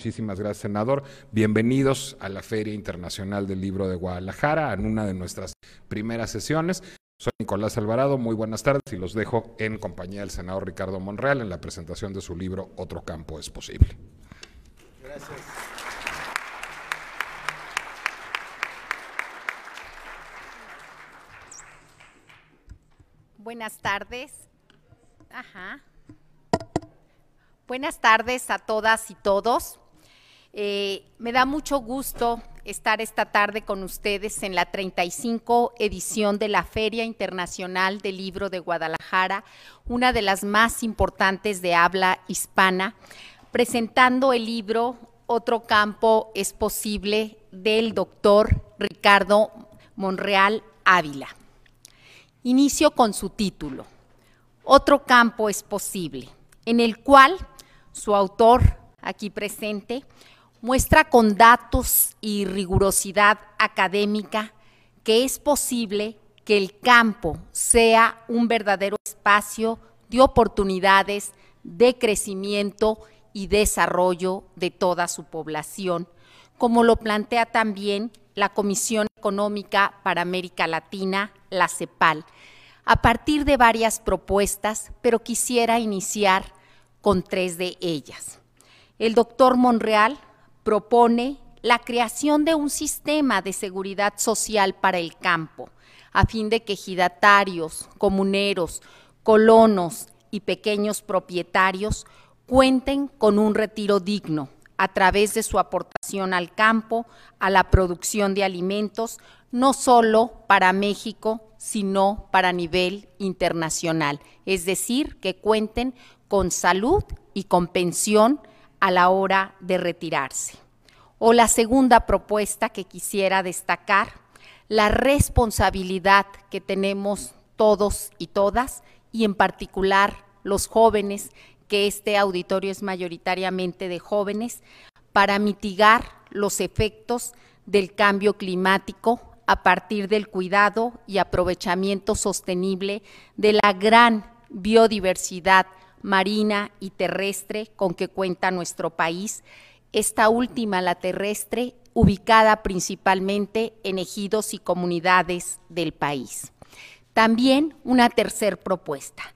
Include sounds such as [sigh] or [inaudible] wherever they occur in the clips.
Muchísimas gracias, senador. Bienvenidos a la Feria Internacional del Libro de Guadalajara, en una de nuestras primeras sesiones. Soy Nicolás Alvarado, muy buenas tardes y los dejo en compañía del senador Ricardo Monreal en la presentación de su libro Otro campo es posible. Gracias. Buenas tardes. Ajá. Buenas tardes a todas y todos. Eh, me da mucho gusto estar esta tarde con ustedes en la 35 edición de la Feria Internacional del Libro de Guadalajara, una de las más importantes de habla hispana, presentando el libro Otro campo es posible del doctor Ricardo Monreal Ávila. Inicio con su título, Otro campo es posible, en el cual su autor, aquí presente, muestra con datos y rigurosidad académica que es posible que el campo sea un verdadero espacio de oportunidades, de crecimiento y desarrollo de toda su población, como lo plantea también la Comisión Económica para América Latina, la CEPAL, a partir de varias propuestas, pero quisiera iniciar con tres de ellas. El doctor Monreal propone la creación de un sistema de seguridad social para el campo, a fin de que ejidatarios, comuneros, colonos y pequeños propietarios cuenten con un retiro digno a través de su aportación al campo, a la producción de alimentos, no solo para México, sino para nivel internacional, es decir, que cuenten con salud y con pensión a la hora de retirarse. O la segunda propuesta que quisiera destacar, la responsabilidad que tenemos todos y todas, y en particular los jóvenes, que este auditorio es mayoritariamente de jóvenes, para mitigar los efectos del cambio climático a partir del cuidado y aprovechamiento sostenible de la gran biodiversidad marina y terrestre con que cuenta nuestro país, esta última, la terrestre, ubicada principalmente en ejidos y comunidades del país. También una tercera propuesta,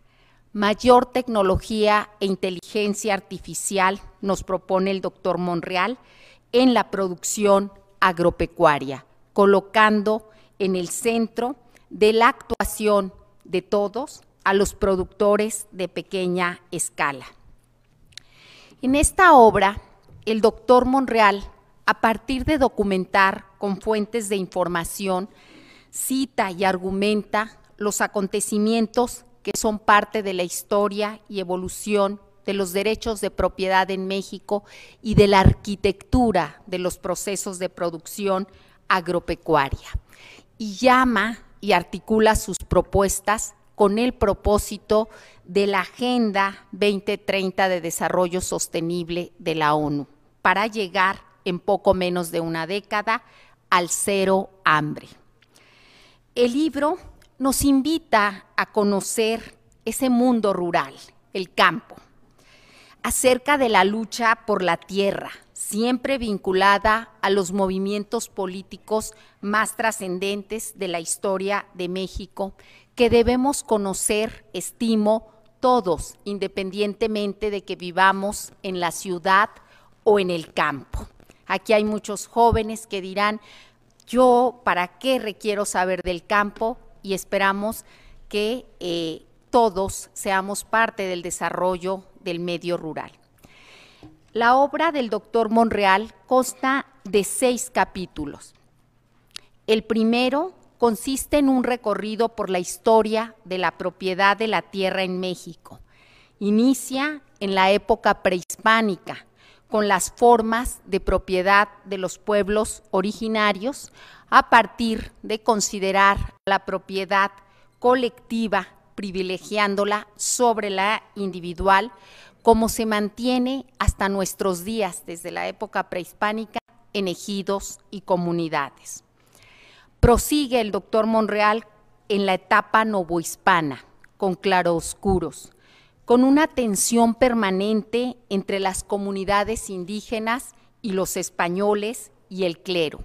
mayor tecnología e inteligencia artificial, nos propone el doctor Monreal, en la producción agropecuaria, colocando en el centro de la actuación de todos a los productores de pequeña escala. En esta obra, el doctor Monreal, a partir de documentar con fuentes de información, cita y argumenta los acontecimientos que son parte de la historia y evolución de los derechos de propiedad en México y de la arquitectura de los procesos de producción agropecuaria. Y llama y articula sus propuestas con el propósito de la Agenda 2030 de Desarrollo Sostenible de la ONU, para llegar en poco menos de una década al cero hambre. El libro nos invita a conocer ese mundo rural, el campo, acerca de la lucha por la tierra, siempre vinculada a los movimientos políticos más trascendentes de la historia de México que debemos conocer, estimo, todos, independientemente de que vivamos en la ciudad o en el campo. Aquí hay muchos jóvenes que dirán, yo para qué requiero saber del campo y esperamos que eh, todos seamos parte del desarrollo del medio rural. La obra del doctor Monreal consta de seis capítulos. El primero consiste en un recorrido por la historia de la propiedad de la tierra en México. Inicia en la época prehispánica, con las formas de propiedad de los pueblos originarios, a partir de considerar la propiedad colectiva, privilegiándola sobre la individual, como se mantiene hasta nuestros días, desde la época prehispánica, en ejidos y comunidades. Prosigue el doctor Monreal en la etapa novohispana, con claroscuros, con una tensión permanente entre las comunidades indígenas y los españoles y el clero.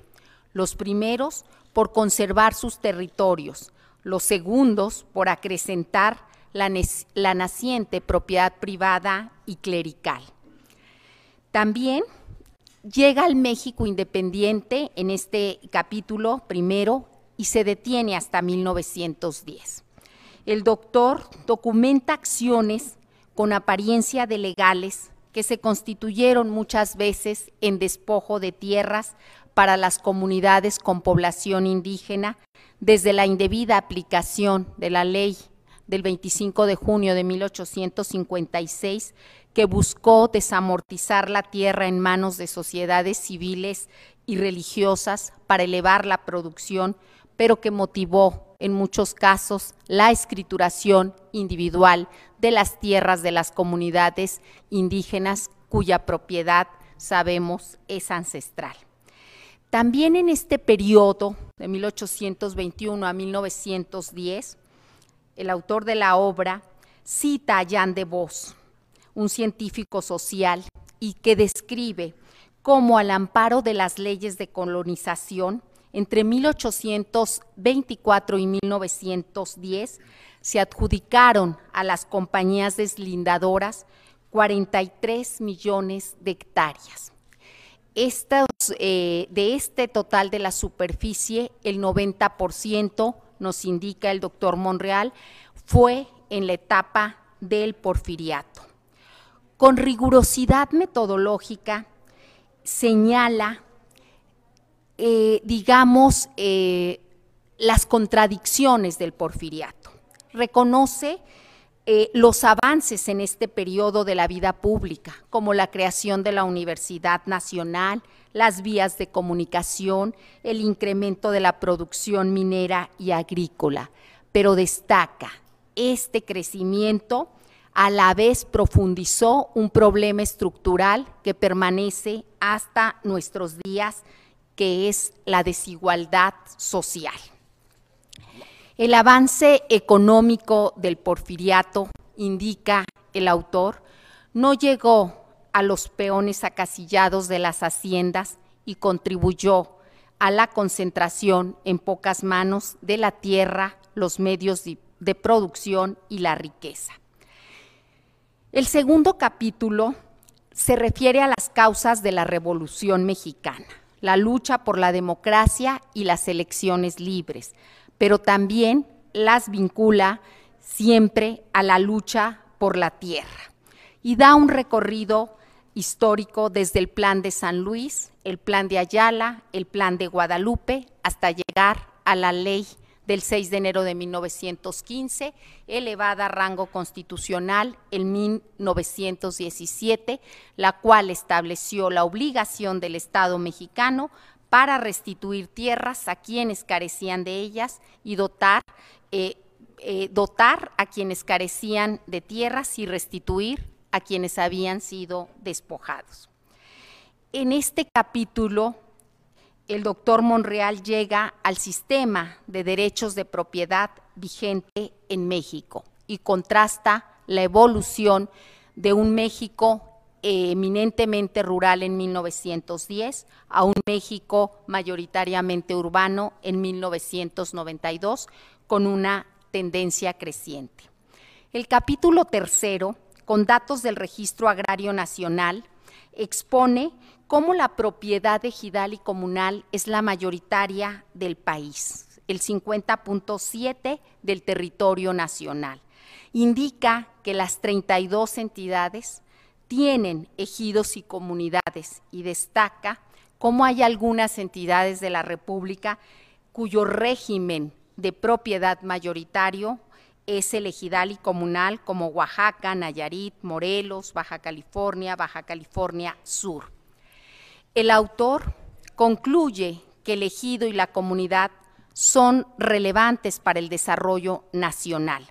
Los primeros por conservar sus territorios, los segundos por acrecentar la, naciente propiedad privada y clerical. También llega al México independiente en este capítulo primero y se detiene hasta 1910. El doctor documenta acciones con apariencia de legales que se constituyeron muchas veces en despojo de tierras para las comunidades con población indígena desde la indebida aplicación de la ley del 25 de junio de 1856 que buscó desamortizar la tierra en manos de sociedades civiles y religiosas para elevar la producción, pero que motivó en muchos casos la escrituración individual de las tierras de las comunidades indígenas cuya propiedad sabemos es ancestral. También en este periodo, de 1821 a 1910, el autor de la obra cita a Jan de Vos, un científico social, y que describe cómo al amparo de las leyes de colonización, entre 1824 y 1910 se adjudicaron a las compañías deslindadoras 43 millones de hectáreas. Eh, de este total de la superficie, el 90%, nos indica el doctor Monreal, fue en la etapa del porfiriato. Con rigurosidad metodológica, señala, eh, digamos, eh, las contradicciones del porfiriato. Reconoce eh, los avances en este periodo de la vida pública, como la creación de la Universidad Nacional, las vías de comunicación, el incremento de la producción minera y agrícola, pero destaca este crecimiento a la vez profundizó un problema estructural que permanece hasta nuestros días, que es la desigualdad social. El avance económico del porfiriato, indica el autor, no llegó a los peones acasillados de las haciendas y contribuyó a la concentración en pocas manos de la tierra, los medios de producción y la riqueza. El segundo capítulo se refiere a las causas de la Revolución Mexicana, la lucha por la democracia y las elecciones libres, pero también las vincula siempre a la lucha por la tierra. Y da un recorrido histórico desde el plan de San Luis, el plan de Ayala, el plan de Guadalupe, hasta llegar a la ley del 6 de enero de 1915, elevada a rango constitucional en 1917, la cual estableció la obligación del Estado mexicano para restituir tierras a quienes carecían de ellas y dotar, eh, eh, dotar a quienes carecían de tierras y restituir a quienes habían sido despojados. En este capítulo, el doctor Monreal llega al sistema de derechos de propiedad vigente en México y contrasta la evolución de un México eminentemente rural en 1910 a un México mayoritariamente urbano en 1992 con una tendencia creciente. El capítulo tercero, con datos del Registro Agrario Nacional, expone cómo la propiedad ejidal y comunal es la mayoritaria del país, el 50.7 del territorio nacional. Indica que las 32 entidades tienen ejidos y comunidades y destaca cómo hay algunas entidades de la República cuyo régimen de propiedad mayoritario es el ejidal y comunal como Oaxaca, Nayarit, Morelos, Baja California, Baja California Sur. El autor concluye que el ejido y la comunidad son relevantes para el desarrollo nacional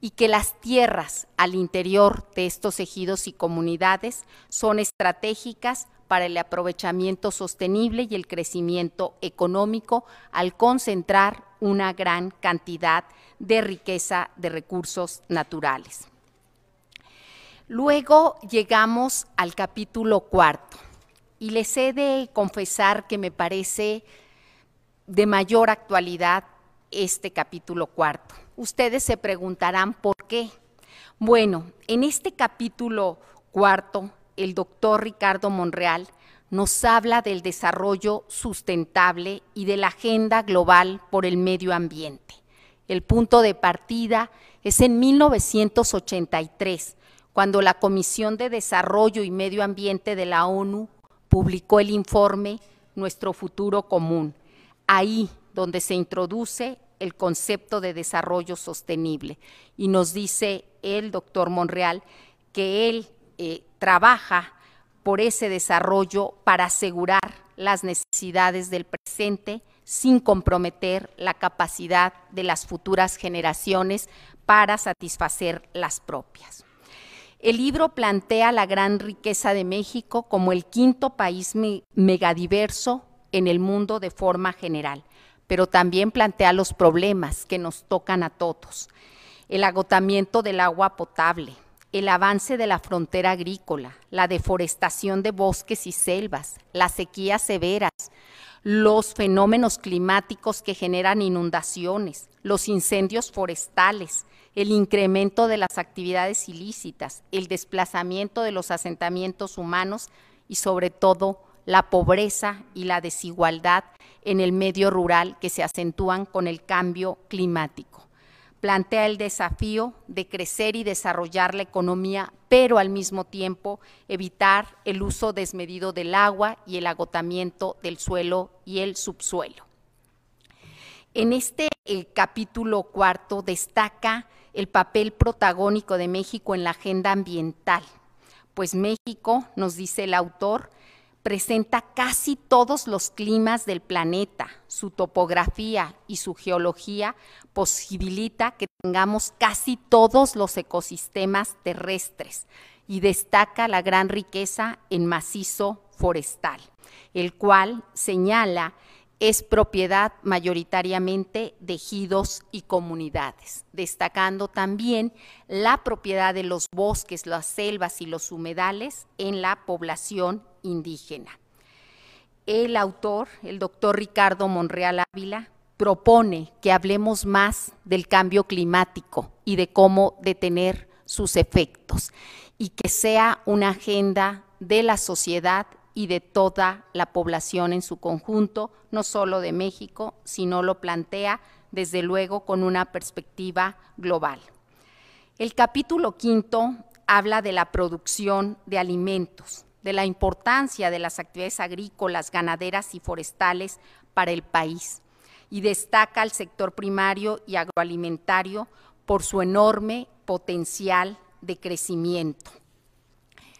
y que las tierras al interior de estos ejidos y comunidades son estratégicas para el aprovechamiento sostenible y el crecimiento económico al concentrar una gran cantidad de riqueza de recursos naturales. Luego llegamos al capítulo cuarto y les he de confesar que me parece de mayor actualidad este capítulo cuarto. Ustedes se preguntarán por qué. Bueno, en este capítulo cuarto, el doctor Ricardo Monreal nos habla del desarrollo sustentable y de la agenda global por el medio ambiente. El punto de partida es en 1983, cuando la Comisión de Desarrollo y Medio Ambiente de la ONU publicó el informe Nuestro futuro común, ahí donde se introduce el concepto de desarrollo sostenible. Y nos dice el doctor Monreal que él eh, trabaja por ese desarrollo para asegurar las necesidades del presente sin comprometer la capacidad de las futuras generaciones para satisfacer las propias. El libro plantea la gran riqueza de México como el quinto país megadiverso en el mundo de forma general, pero también plantea los problemas que nos tocan a todos. El agotamiento del agua potable, el avance de la frontera agrícola, la deforestación de bosques y selvas, las sequías severas, los fenómenos climáticos que generan inundaciones, los incendios forestales, el incremento de las actividades ilícitas, el desplazamiento de los asentamientos humanos y sobre todo la pobreza y la desigualdad en el medio rural que se acentúan con el cambio climático. Plantea el desafío de crecer y desarrollar la economía, pero al mismo tiempo evitar el uso desmedido del agua y el agotamiento del suelo y el subsuelo. En este capítulo cuarto destaca el papel protagónico de México en la agenda ambiental, pues México, nos dice el autor, presenta casi todos los climas del planeta. Su topografía y su geología posibilita que tengamos casi todos los ecosistemas terrestres y destaca la gran riqueza en macizo forestal, el cual señala es propiedad mayoritariamente de ejidos y comunidades, destacando también la propiedad de los bosques, las selvas y los humedales en la población indígena. El autor, el doctor Ricardo Monreal Ávila, propone que hablemos más del cambio climático y de cómo detener sus efectos y que sea una agenda de la sociedad y de toda la población en su conjunto, no solo de México, sino lo plantea desde luego con una perspectiva global. El capítulo quinto habla de la producción de alimentos, de la importancia de las actividades agrícolas, ganaderas y forestales para el país y destaca al sector primario y agroalimentario por su enorme potencial de crecimiento.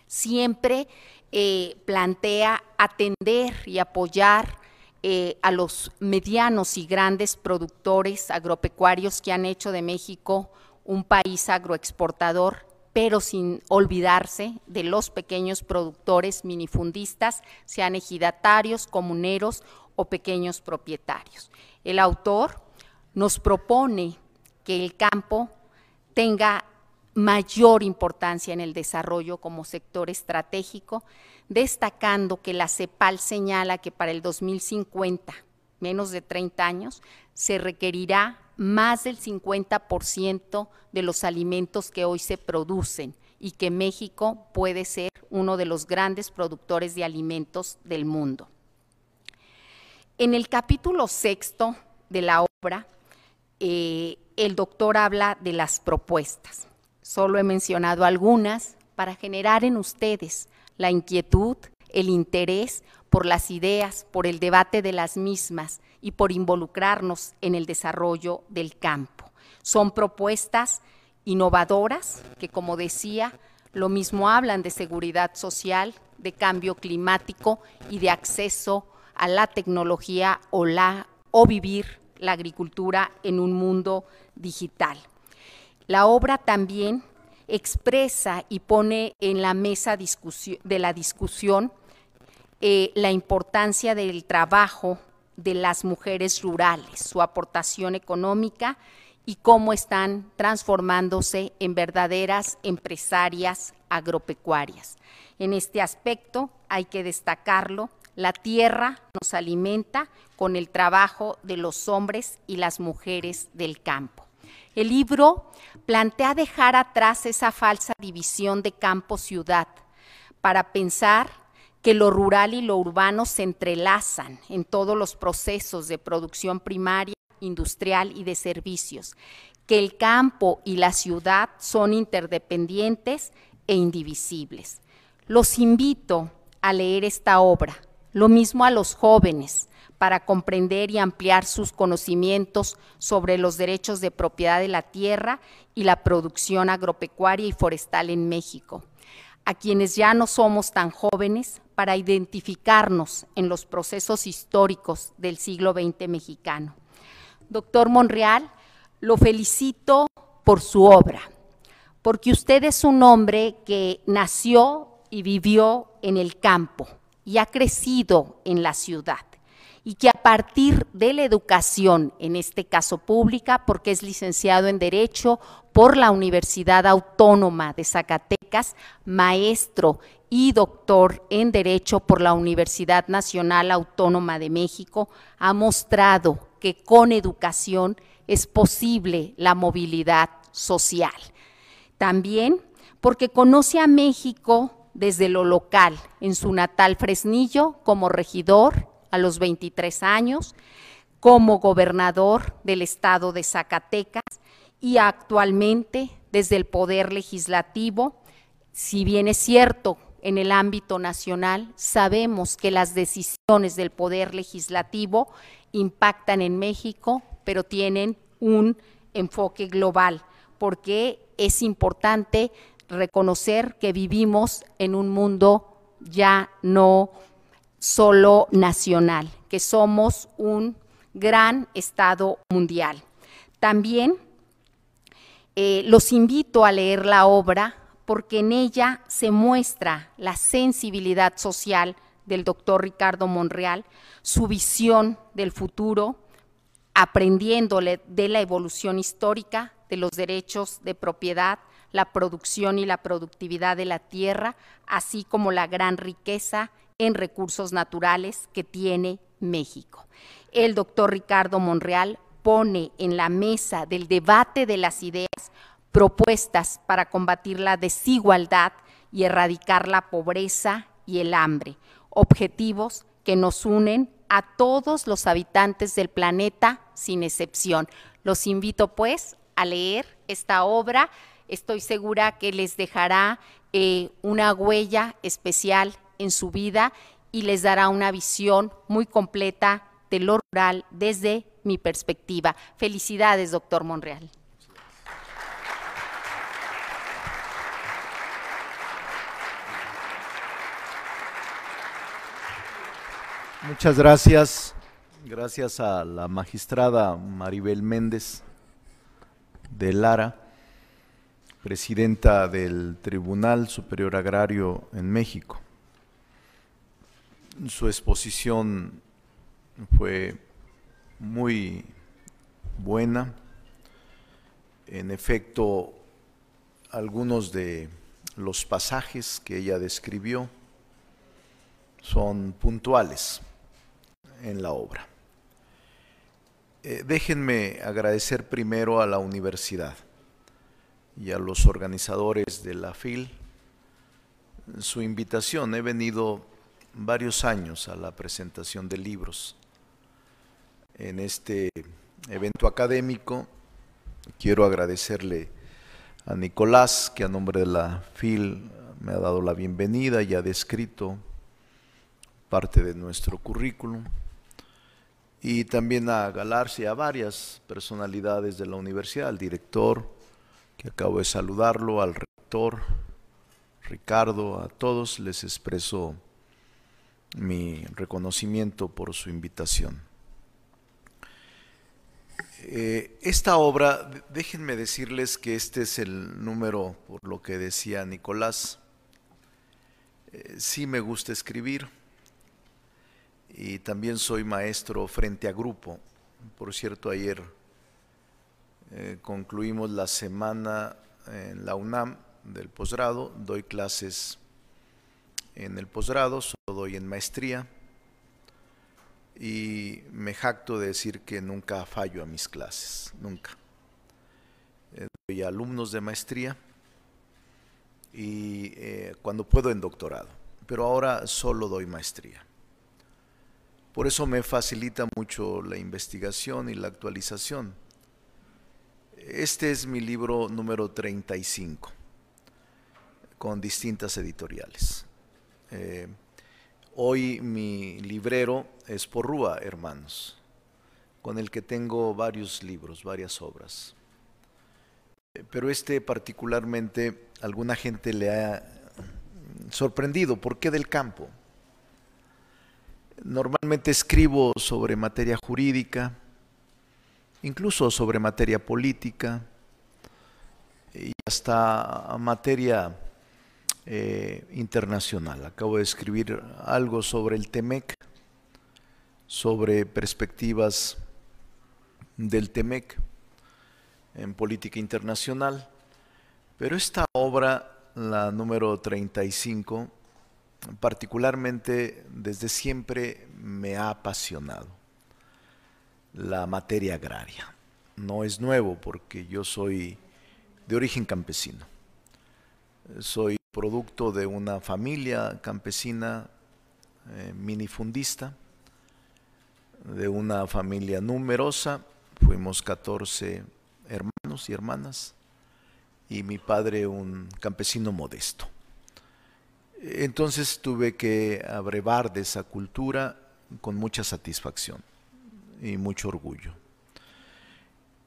Siempre eh, plantea atender y apoyar eh, a los medianos y grandes productores agropecuarios que han hecho de México un país agroexportador, pero sin olvidarse de los pequeños productores minifundistas, sean ejidatarios, comuneros o pequeños propietarios. El autor nos propone que el campo tenga mayor importancia en el desarrollo como sector estratégico, destacando que la CEPAL señala que para el 2050, menos de 30 años, se requerirá más del 50% de los alimentos que hoy se producen y que México puede ser uno de los grandes productores de alimentos del mundo. En el capítulo sexto de la obra, eh, el doctor habla de las propuestas. Solo he mencionado algunas para generar en ustedes la inquietud, el interés por las ideas, por el debate de las mismas y por involucrarnos en el desarrollo del campo. Son propuestas innovadoras que, como decía, lo mismo hablan de seguridad social, de cambio climático y de acceso a la tecnología o, la, o vivir la agricultura en un mundo digital. La obra también expresa y pone en la mesa de la discusión eh, la importancia del trabajo de las mujeres rurales, su aportación económica y cómo están transformándose en verdaderas empresarias agropecuarias. En este aspecto hay que destacarlo, la tierra nos alimenta con el trabajo de los hombres y las mujeres del campo. El libro plantea dejar atrás esa falsa división de campo-ciudad para pensar que lo rural y lo urbano se entrelazan en todos los procesos de producción primaria, industrial y de servicios, que el campo y la ciudad son interdependientes e indivisibles. Los invito a leer esta obra, lo mismo a los jóvenes, para comprender y ampliar sus conocimientos sobre los derechos de propiedad de la tierra y la producción agropecuaria y forestal en México. A quienes ya no somos tan jóvenes, para identificarnos en los procesos históricos del siglo XX mexicano. Doctor Monreal, lo felicito por su obra, porque usted es un hombre que nació y vivió en el campo y ha crecido en la ciudad y que a partir de la educación, en este caso pública, porque es licenciado en Derecho por la Universidad Autónoma de Zacatecas, maestro y doctor en Derecho por la Universidad Nacional Autónoma de México, ha mostrado que con educación es posible la movilidad social. También porque conoce a México desde lo local, en su natal Fresnillo, como regidor a los 23 años, como gobernador del estado de Zacatecas y actualmente desde el Poder Legislativo, si bien es cierto en el ámbito nacional, sabemos que las decisiones del Poder Legislativo impactan en México, pero tienen un enfoque global, porque es importante reconocer que vivimos en un mundo ya no solo nacional, que somos un gran Estado mundial. También eh, los invito a leer la obra porque en ella se muestra la sensibilidad social del doctor Ricardo Monreal, su visión del futuro, aprendiéndole de la evolución histórica de los derechos de propiedad, la producción y la productividad de la tierra, así como la gran riqueza en recursos naturales que tiene México. El doctor Ricardo Monreal pone en la mesa del debate de las ideas propuestas para combatir la desigualdad y erradicar la pobreza y el hambre, objetivos que nos unen a todos los habitantes del planeta sin excepción. Los invito pues a leer esta obra. Estoy segura que les dejará eh, una huella especial en su vida y les dará una visión muy completa de lo rural desde mi perspectiva. Felicidades, doctor Monreal. Muchas gracias. Gracias a la magistrada Maribel Méndez de Lara, presidenta del Tribunal Superior Agrario en México. Su exposición fue muy buena. En efecto, algunos de los pasajes que ella describió son puntuales en la obra. Eh, déjenme agradecer primero a la universidad y a los organizadores de la FIL su invitación. He venido varios años a la presentación de libros en este evento académico. Quiero agradecerle a Nicolás, que a nombre de la FIL me ha dado la bienvenida y ha descrito parte de nuestro currículum y también a Galarse y a varias personalidades de la universidad, al director, que acabo de saludarlo, al rector, Ricardo, a todos les expreso mi reconocimiento por su invitación. Eh, esta obra, déjenme decirles que este es el número, por lo que decía Nicolás, eh, sí me gusta escribir, y también soy maestro frente a grupo. Por cierto, ayer eh, concluimos la semana en la UNAM del posgrado, doy clases en el posgrado, solo doy en maestría y me jacto de decir que nunca fallo a mis clases, nunca. Eh, doy alumnos de maestría y eh, cuando puedo en doctorado, pero ahora solo doy maestría. Por eso me facilita mucho la investigación y la actualización. Este es mi libro número 35, con distintas editoriales. Eh, hoy mi librero es Porrúa, hermanos, con el que tengo varios libros, varias obras. Eh, pero este particularmente alguna gente le ha sorprendido. ¿Por qué del campo? Normalmente escribo sobre materia jurídica, incluso sobre materia política y hasta materia eh, internacional. Acabo de escribir algo sobre el TEMEC, sobre perspectivas del TEMEC en política internacional, pero esta obra, la número 35, particularmente desde siempre me ha apasionado la materia agraria. No es nuevo porque yo soy de origen campesino. Soy producto de una familia campesina eh, minifundista, de una familia numerosa. Fuimos 14 hermanos y hermanas y mi padre un campesino modesto. Entonces tuve que abrevar de esa cultura con mucha satisfacción y mucho orgullo.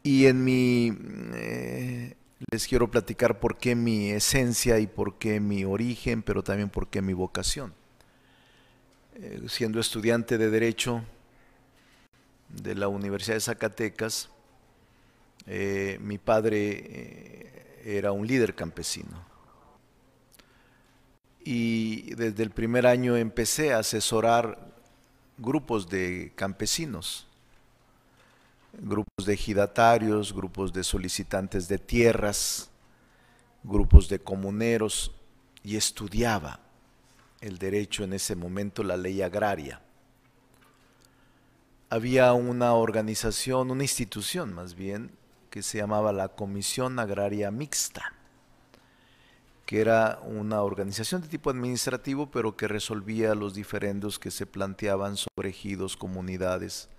Y en mi, eh, les quiero platicar por qué mi esencia y por qué mi origen, pero también por qué mi vocación. Eh, siendo estudiante de Derecho de la Universidad de Zacatecas, eh, mi padre era un líder campesino. Y desde el primer año empecé a asesorar grupos de campesinos grupos de ejidatarios, grupos de solicitantes de tierras, grupos de comuneros, y estudiaba el derecho en ese momento, la ley agraria. Había una organización, una institución más bien, que se llamaba la Comisión Agraria Mixta, que era una organización de tipo administrativo, pero que resolvía los diferendos que se planteaban sobre ejidos, comunidades,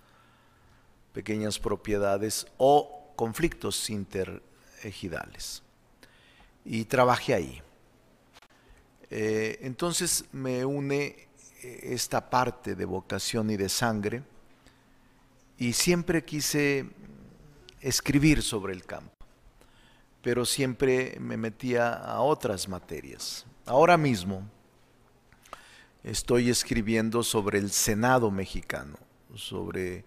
pequeñas propiedades o conflictos interejidales. Y trabajé ahí. Eh, entonces me une eh, esta parte de vocación y de sangre y siempre quise escribir sobre el campo, pero siempre me metía a otras materias. Ahora mismo estoy escribiendo sobre el Senado mexicano, sobre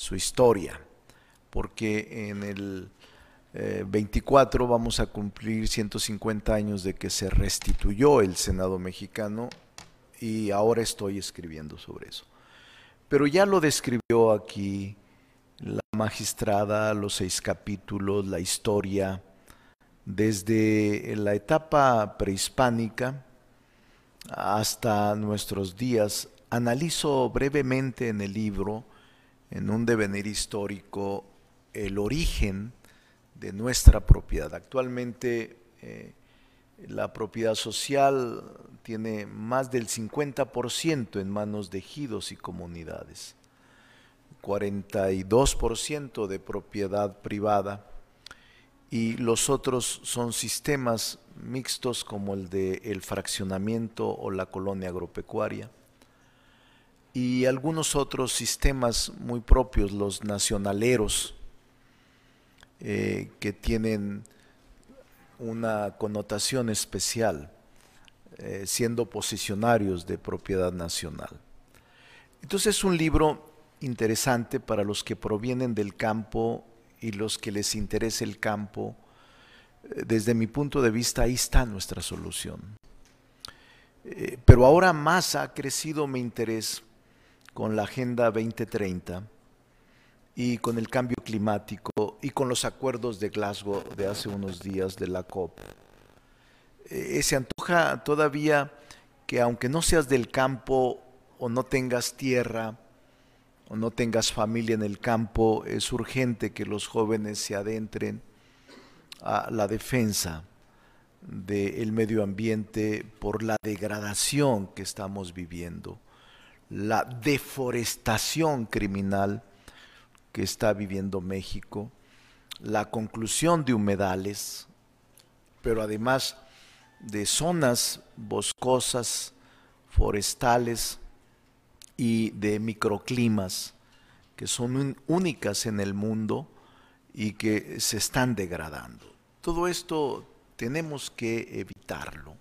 su historia, porque en el 24 eh, vamos a cumplir 150 años de que se restituyó el Senado mexicano y ahora estoy escribiendo sobre eso. Pero ya lo describió aquí la magistrada, los seis capítulos, la historia, desde la etapa prehispánica hasta nuestros días. Analizo brevemente en el libro en un devenir histórico el origen de nuestra propiedad. Actualmente eh, la propiedad social tiene más del 50% en manos de ejidos y comunidades, 42% de propiedad privada. Y los otros son sistemas mixtos como el de el fraccionamiento o la colonia agropecuaria y algunos otros sistemas muy propios, los nacionaleros, eh, que tienen una connotación especial, eh, siendo posicionarios de propiedad nacional. Entonces es un libro interesante para los que provienen del campo y los que les interesa el campo. Eh, desde mi punto de vista, ahí está nuestra solución. pero ahora más ha crecido mi interés con la Agenda 2030 y con el cambio climático y con los acuerdos de Glasgow de hace unos días de la COP. eh, se antoja todavía que aunque no seas del campo o no tengas tierra o no tengas familia en el campo, es urgente que los jóvenes se adentren a la defensa del medio ambiente por la degradación que estamos viviendo, la deforestación criminal que está viviendo México, la conclusión de humedales, pero además de zonas boscosas, forestales y de microclimas que son únicas en el mundo y que se están degradando. Todo esto tenemos que evitarlo.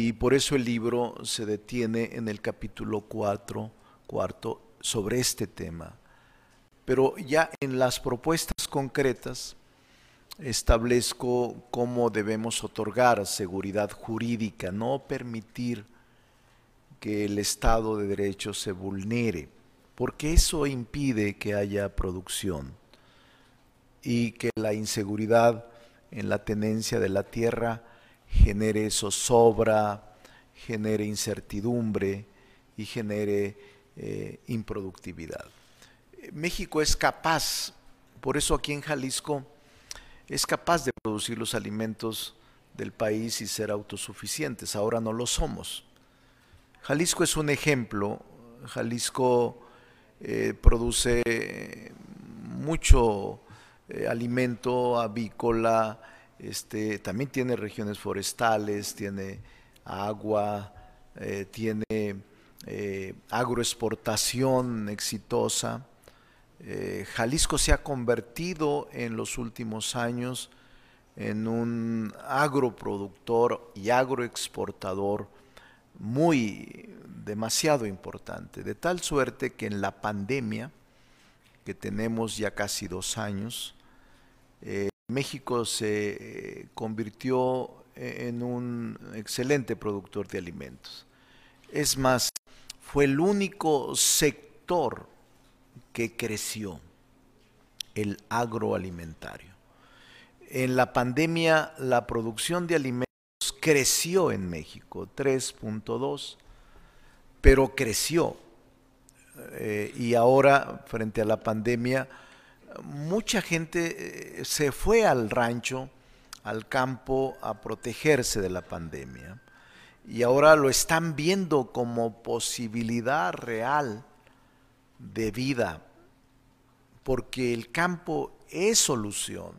Y por eso el libro se detiene en el capítulo 4, cuarto, sobre este tema. Pero ya en las propuestas concretas, establezco cómo debemos otorgar seguridad jurídica, no permitir que el Estado de Derecho se vulnere, porque eso impide que haya producción y que la inseguridad en la tenencia de la tierra genere zozobra, genere incertidumbre y genere eh, improductividad. México es capaz, por eso aquí en Jalisco, es capaz de producir los alimentos del país y ser autosuficientes. Ahora no lo somos. Jalisco es un ejemplo. Jalisco eh, produce mucho eh, alimento avícola, este, también tiene regiones forestales, tiene agua, eh, tiene agroexportación exitosa. Eh, Jalisco se ha convertido en los últimos años en un agroproductor y agroexportador muy demasiado importante, de tal suerte que en la pandemia, que tenemos ya casi dos años, eh, México se eh, convirtió en un excelente productor de alimentos. Es más, fue el único sector que creció, el agroalimentario. En la pandemia la producción de alimentos creció en México, 3.2, pero creció. Eh, y ahora, frente a la pandemia, mucha gente eh, se fue al rancho, al campo, a protegerse de la pandemia. Y ahora lo están viendo como posibilidad real de vida porque el campo es solución,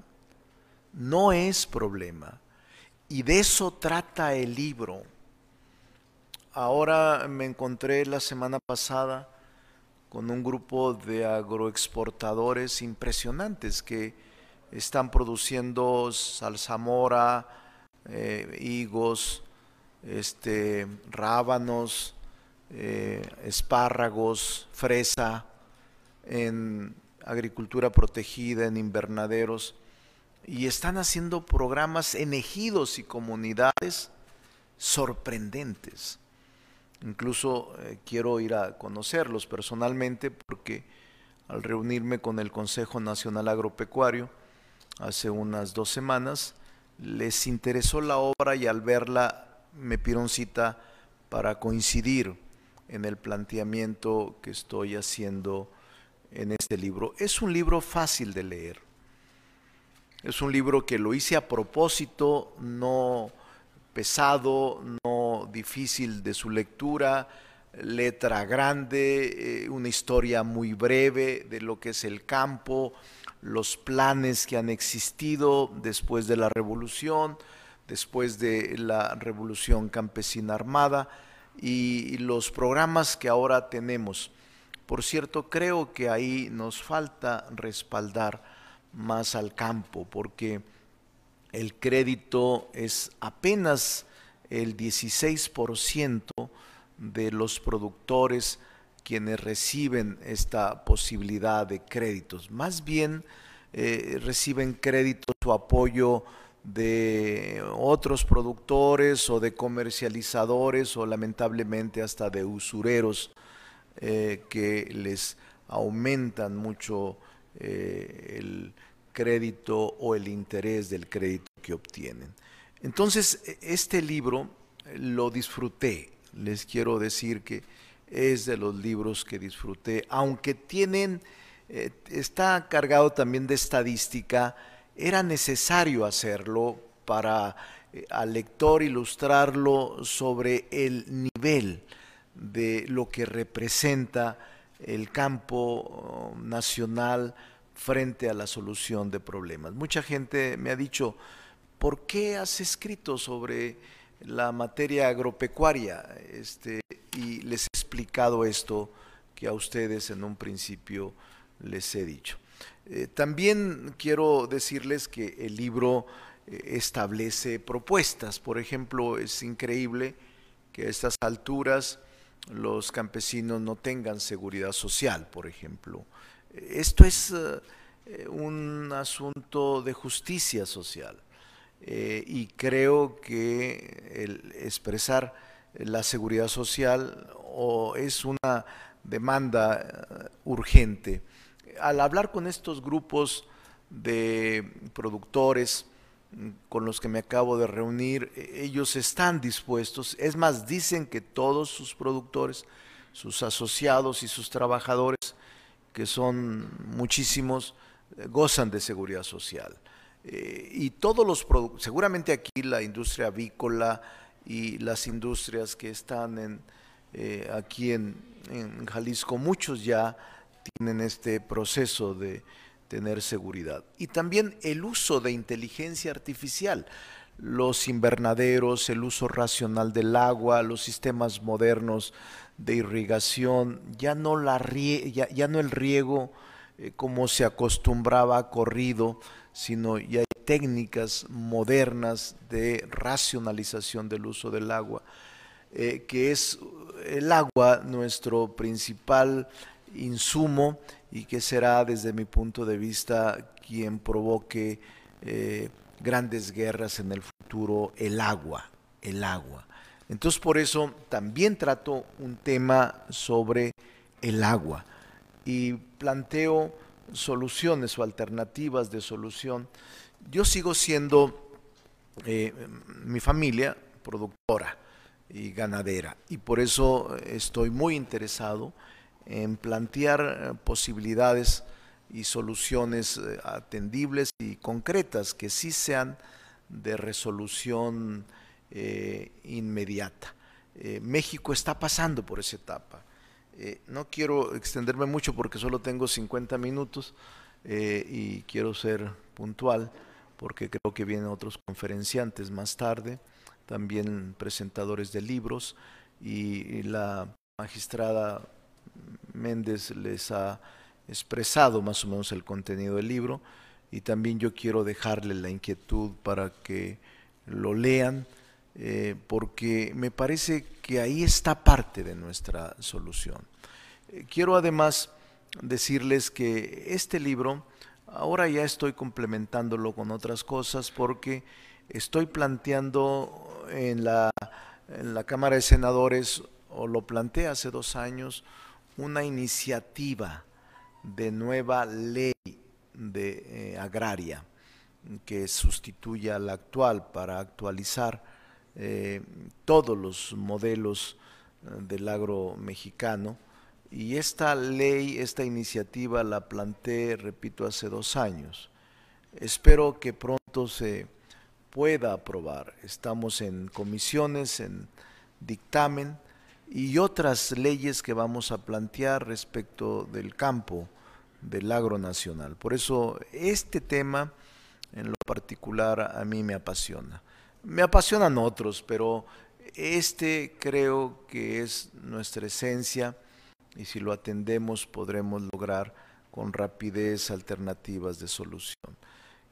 no es problema. Y de eso trata el libro. Ahora me encontré la semana pasada con un grupo de agroexportadores impresionantes que están produciendo salsamora, eh, higos, este, rábanos, eh, espárragos, fresa, en agricultura protegida, en invernaderos, y están haciendo programas en ejidos y comunidades sorprendentes. Incluso eh, quiero ir a conocerlos personalmente porque al reunirme con el Consejo Nacional Agropecuario hace unas dos semanas, les interesó la obra y al verla me pidieron cita para coincidir en el planteamiento que estoy haciendo en este libro. Es un libro fácil de leer. Es un libro que lo hice a propósito, no pesado, no difícil de su lectura, letra grande, eh, una historia muy breve de lo que es el campo, los planes que han existido después de la revolución, después de la revolución campesina armada y los programas que ahora tenemos. Por cierto, creo que ahí nos falta respaldar más al campo, porque el crédito es apenas el 16% de los productores quienes reciben esta posibilidad de créditos. Más bien eh, reciben créditos o apoyo de otros productores o de comercializadores o lamentablemente hasta de usureros eh, que les aumentan mucho eh, el crédito o el interés del crédito que obtienen. Entonces, e, este libro lo disfruté. Les quiero decir que es de los libros que disfruté, aunque tienen, eh, está cargado también de estadística, era necesario hacerlo para eh, al lector ilustrarlo sobre el nivel de lo que representa el campo oh, nacional frente a la solución de problemas. Mucha gente me ha dicho, ¿por qué has escrito sobre la materia agropecuaria? Este, y les he explicado esto que a ustedes en un principio les he dicho. Eh, también quiero decirles que el libro eh, establece propuestas. Por ejemplo, es increíble que a estas alturas los campesinos no tengan seguridad social, por ejemplo. Esto es eh, un asunto de justicia social eh, y creo que expresar la seguridad social es una demanda urgente. Al hablar con estos grupos de productores, con los que me acabo de reunir, e, ellos están dispuestos, es más, dicen que todos sus productores, sus asociados y sus trabajadores, que son muchísimos, eh, gozan de seguridad social. Eh, y todos los productos, seguramente aquí la industria avícola y las industrias que están en, eh, aquí en Jalisco, muchos ya tienen este proceso de tener seguridad. Y también el uso de inteligencia artificial, los invernaderos, el uso racional del agua, los sistemas modernos de irrigación, ya no, la ya, no el riego eh, como se acostumbraba corrido, sino ya hay técnicas modernas de racionalización del uso del agua, eh, que es el agua nuestro principal insumo y que será desde mi punto de vista quien provoque eh, grandes guerras en el futuro, el agua, el agua. Entonces por eso también trato un tema sobre el agua y planteo soluciones o alternativas de solución. Yo sigo siendo eh, mi familia productora y ganadera y por eso estoy muy interesado en plantear posibilidades y soluciones eh, atendibles y concretas que sí sean de resolución eh, inmediata. México está pasando por esa etapa. no quiero extenderme mucho porque solo tengo 50 minutos y quiero ser puntual porque creo que vienen otros conferenciantes más tarde, también presentadores de libros y la magistrada Méndez les ha expresado más o menos el contenido del libro y también yo quiero dejarle la inquietud para que lo lean eh, porque me parece que ahí está parte de nuestra solución. Eh, quiero además decirles que este libro ahora ya estoy complementándolo con otras cosas porque estoy planteando en la, en la Cámara de Senadores, o lo planteé hace dos años, una iniciativa de nueva ley de, eh, agraria que sustituya a la actual para actualizar eh, todos los modelos eh, del agro mexicano. Y esta ley, esta iniciativa la planteé, repito, hace dos años. Espero que pronto se pueda aprobar. Estamos en comisiones, en dictamen y otras leyes que vamos a plantear respecto del campo del agro nacional. Por eso este tema en lo particular a mí me apasiona. Me apasionan otros, pero este creo que es nuestra esencia y si lo atendemos podremos lograr con rapidez alternativas de solución.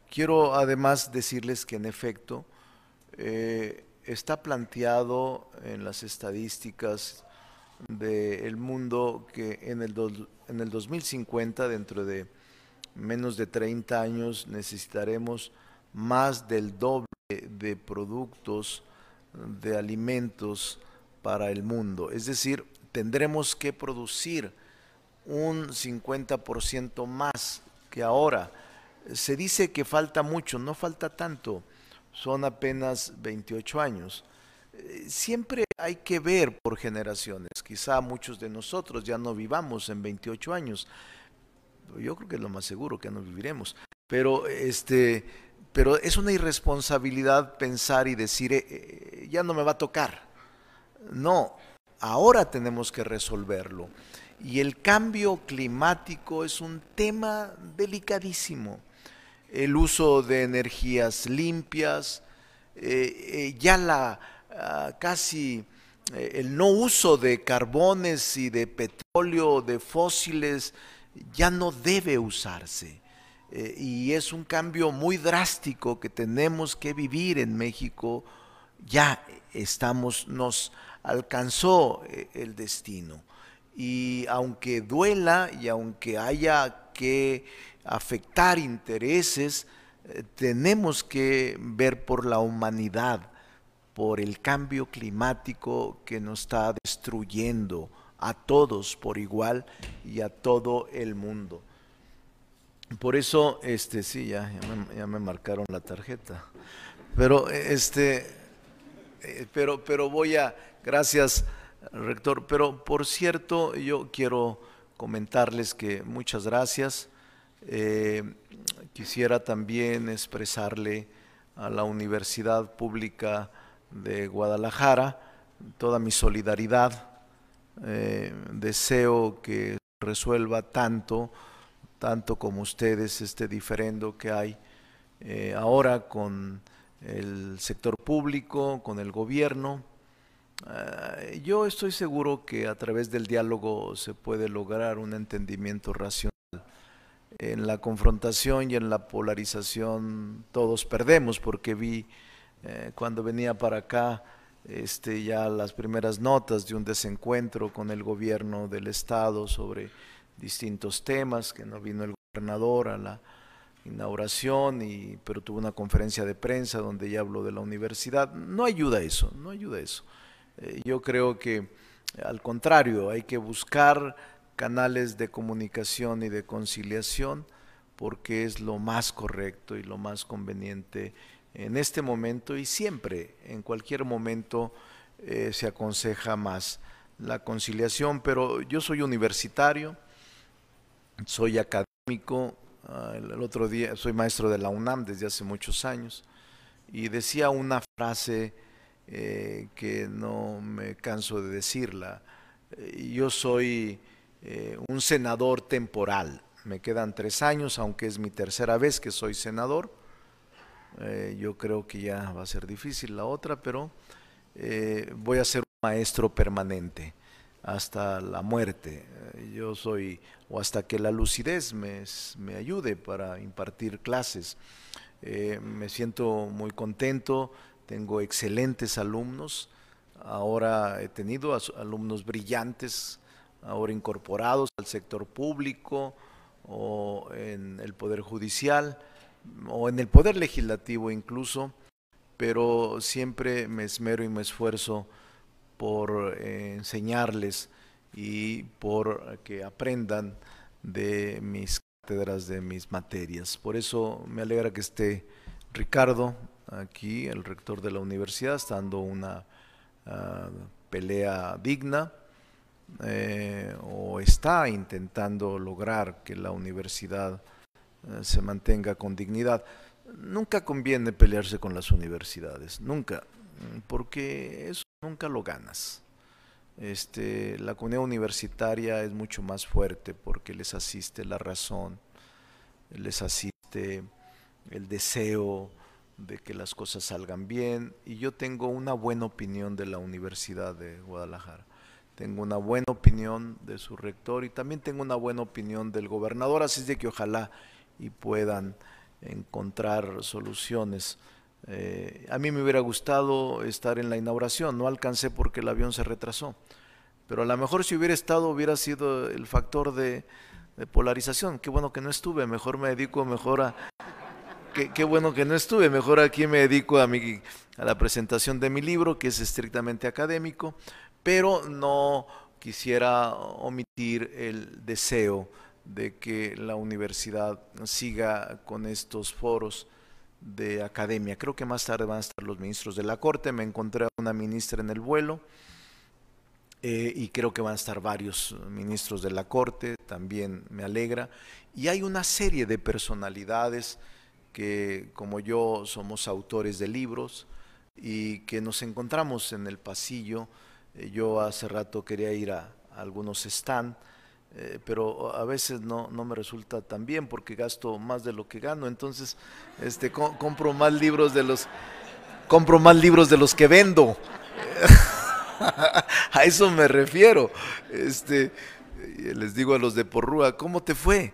Quiero además decirles que en efecto eh, está planteado en las estadísticas del mundo que en el, en el 2050, dentro de menos de 30 años, necesitaremos más del doble de productos de alimentos para el mundo. Es decir, tendremos que producir un 50% más que ahora. Se dice que falta mucho, no falta tanto son apenas 28 años. Eh, siempre hay que ver por generaciones. Quizá muchos de nosotros ya no vivamos en 28 años. Yo creo que es lo más seguro que no viviremos. Pero este, pero es una irresponsabilidad pensar y decir eh, eh, ya no me va a tocar. No, ahora tenemos que resolverlo. Y el cambio climático es un tema delicadísimo. El uso de energías limpias, ya la Ah, casi eh, el no uso de carbones y de petróleo, de fósiles, ya no debe usarse. Eh, y es un cambio muy drástico que tenemos que vivir en México. Ya estamos, nos alcanzó eh, el destino. Y aunque duela y aunque haya que afectar intereses, tenemos que ver por la humanidad por el cambio climático que nos está destruyendo a todos por igual y a todo el mundo. Por eso, este, sí, ya, ya, me, marcaron la tarjeta. Pero, este, eh, pero, pero voy a, gracias, rector. Pero, por cierto, yo quiero comentarles que muchas gracias. Eh, quisiera también expresarle a la Universidad Pública de Guadalajara, toda mi solidaridad. Eh, deseo que resuelva tanto, tanto como ustedes, este diferendo que hay eh, ahora con el sector público, con el gobierno. Eh, yo estoy seguro que a través del diálogo se puede lograr un entendimiento racional. En la confrontación y en la polarización todos perdemos porque vi eh, cuando venía para acá, este, ya las primeras notas de un desencuentro con el gobierno del estado sobre distintos temas, que no vino el gobernador a la inauguración, y, pero tuvo una conferencia de prensa donde ya habló de la universidad. No ayuda eso, no ayuda eso. Eh, yo creo que al contrario, hay que buscar canales de comunicación y de conciliación porque es lo más correcto y lo más conveniente en este momento y siempre, en cualquier momento, eh, se aconseja más la conciliación, pero yo soy universitario, soy académico, ah, el otro día soy maestro de la UNAM desde hace muchos años y decía una frase eh, que no me canso de decirla, eh, yo soy un senador temporal, me quedan tres años, aunque es mi tercera vez que soy senador, eh, yo creo que ya va a ser difícil la otra, pero eh, voy a ser un maestro permanente hasta la muerte. Eh, yo soy, o hasta que la lucidez me, me ayude para impartir clases. me siento muy contento, tengo excelentes alumnos. Ahora he tenido alumnos brillantes, ahora incorporados al sector público o en el Poder Judicial o en el poder legislativo incluso, pero siempre me esmero y me esfuerzo por eh, enseñarles y por que aprendan de mis cátedras, de mis materias. Por eso me alegra que esté Ricardo aquí, el rector de la universidad, está dando una ah, pelea digna eh, o está intentando lograr que la universidad eh, se mantenga con dignidad. Nunca conviene pelearse con las universidades, nunca, porque eso nunca lo ganas. Este, la comunidad universitaria es mucho más fuerte porque les asiste la razón, les asiste el deseo de que las cosas salgan bien y yo tengo una buena opinión de la Universidad de Guadalajara. Tengo una buena opinión de su rector y también tengo una buena opinión del gobernador, así es de que ojalá y puedan encontrar soluciones. Eh, a mí me hubiera gustado estar en la inauguración, no alcancé porque el avión se retrasó, pero a lo mejor si hubiera estado hubiera sido el factor de, polarización. Qué bueno que no estuve, mejor me dedico mejor a... Qué, qué, bueno que no estuve, mejor aquí me dedico a, mi, a la presentación de mi libro, que es estrictamente académico, pero no quisiera omitir el deseo de que la universidad siga con estos foros de academia. Creo que más tarde van a estar los ministros de la Corte. Me encontré a una ministra en el vuelo eh, y creo que van a estar varios ministros de la Corte. También me alegra. Y hay una serie de personalidades que, como yo, somos autores de libros y que nos encontramos en el pasillo. Eh, yo hace rato quería ir a, algunos stand eh, pero a veces no, no, me resulta tan bien porque gasto más de lo que gano, entonces este, compro más libros de los compro más libros de los que vendo. [laughs] a eso me refiero. Este, les digo a los de Porrúa, ¿cómo te fue?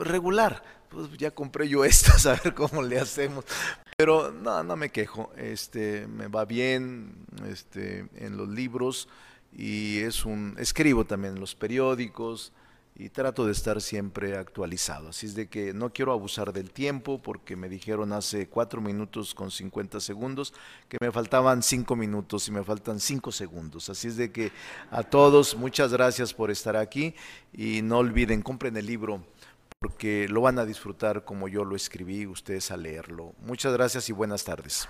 Regular. Pues ya compré yo [laughs] estas, a ver cómo le hacemos. Pero no, no me quejo. Este, me va bien este, en los libros y es un escribo también en los periódicos y trato de estar siempre actualizado. Así es de que no quiero abusar del tiempo porque me dijeron hace cuatro minutos con 50 segundos que me faltaban cinco minutos y me faltan cinco segundos. Así es de que a todos muchas gracias por estar aquí y no olviden, compren el libro porque lo van a disfrutar como yo lo escribí, ustedes a leerlo. Muchas gracias y buenas tardes.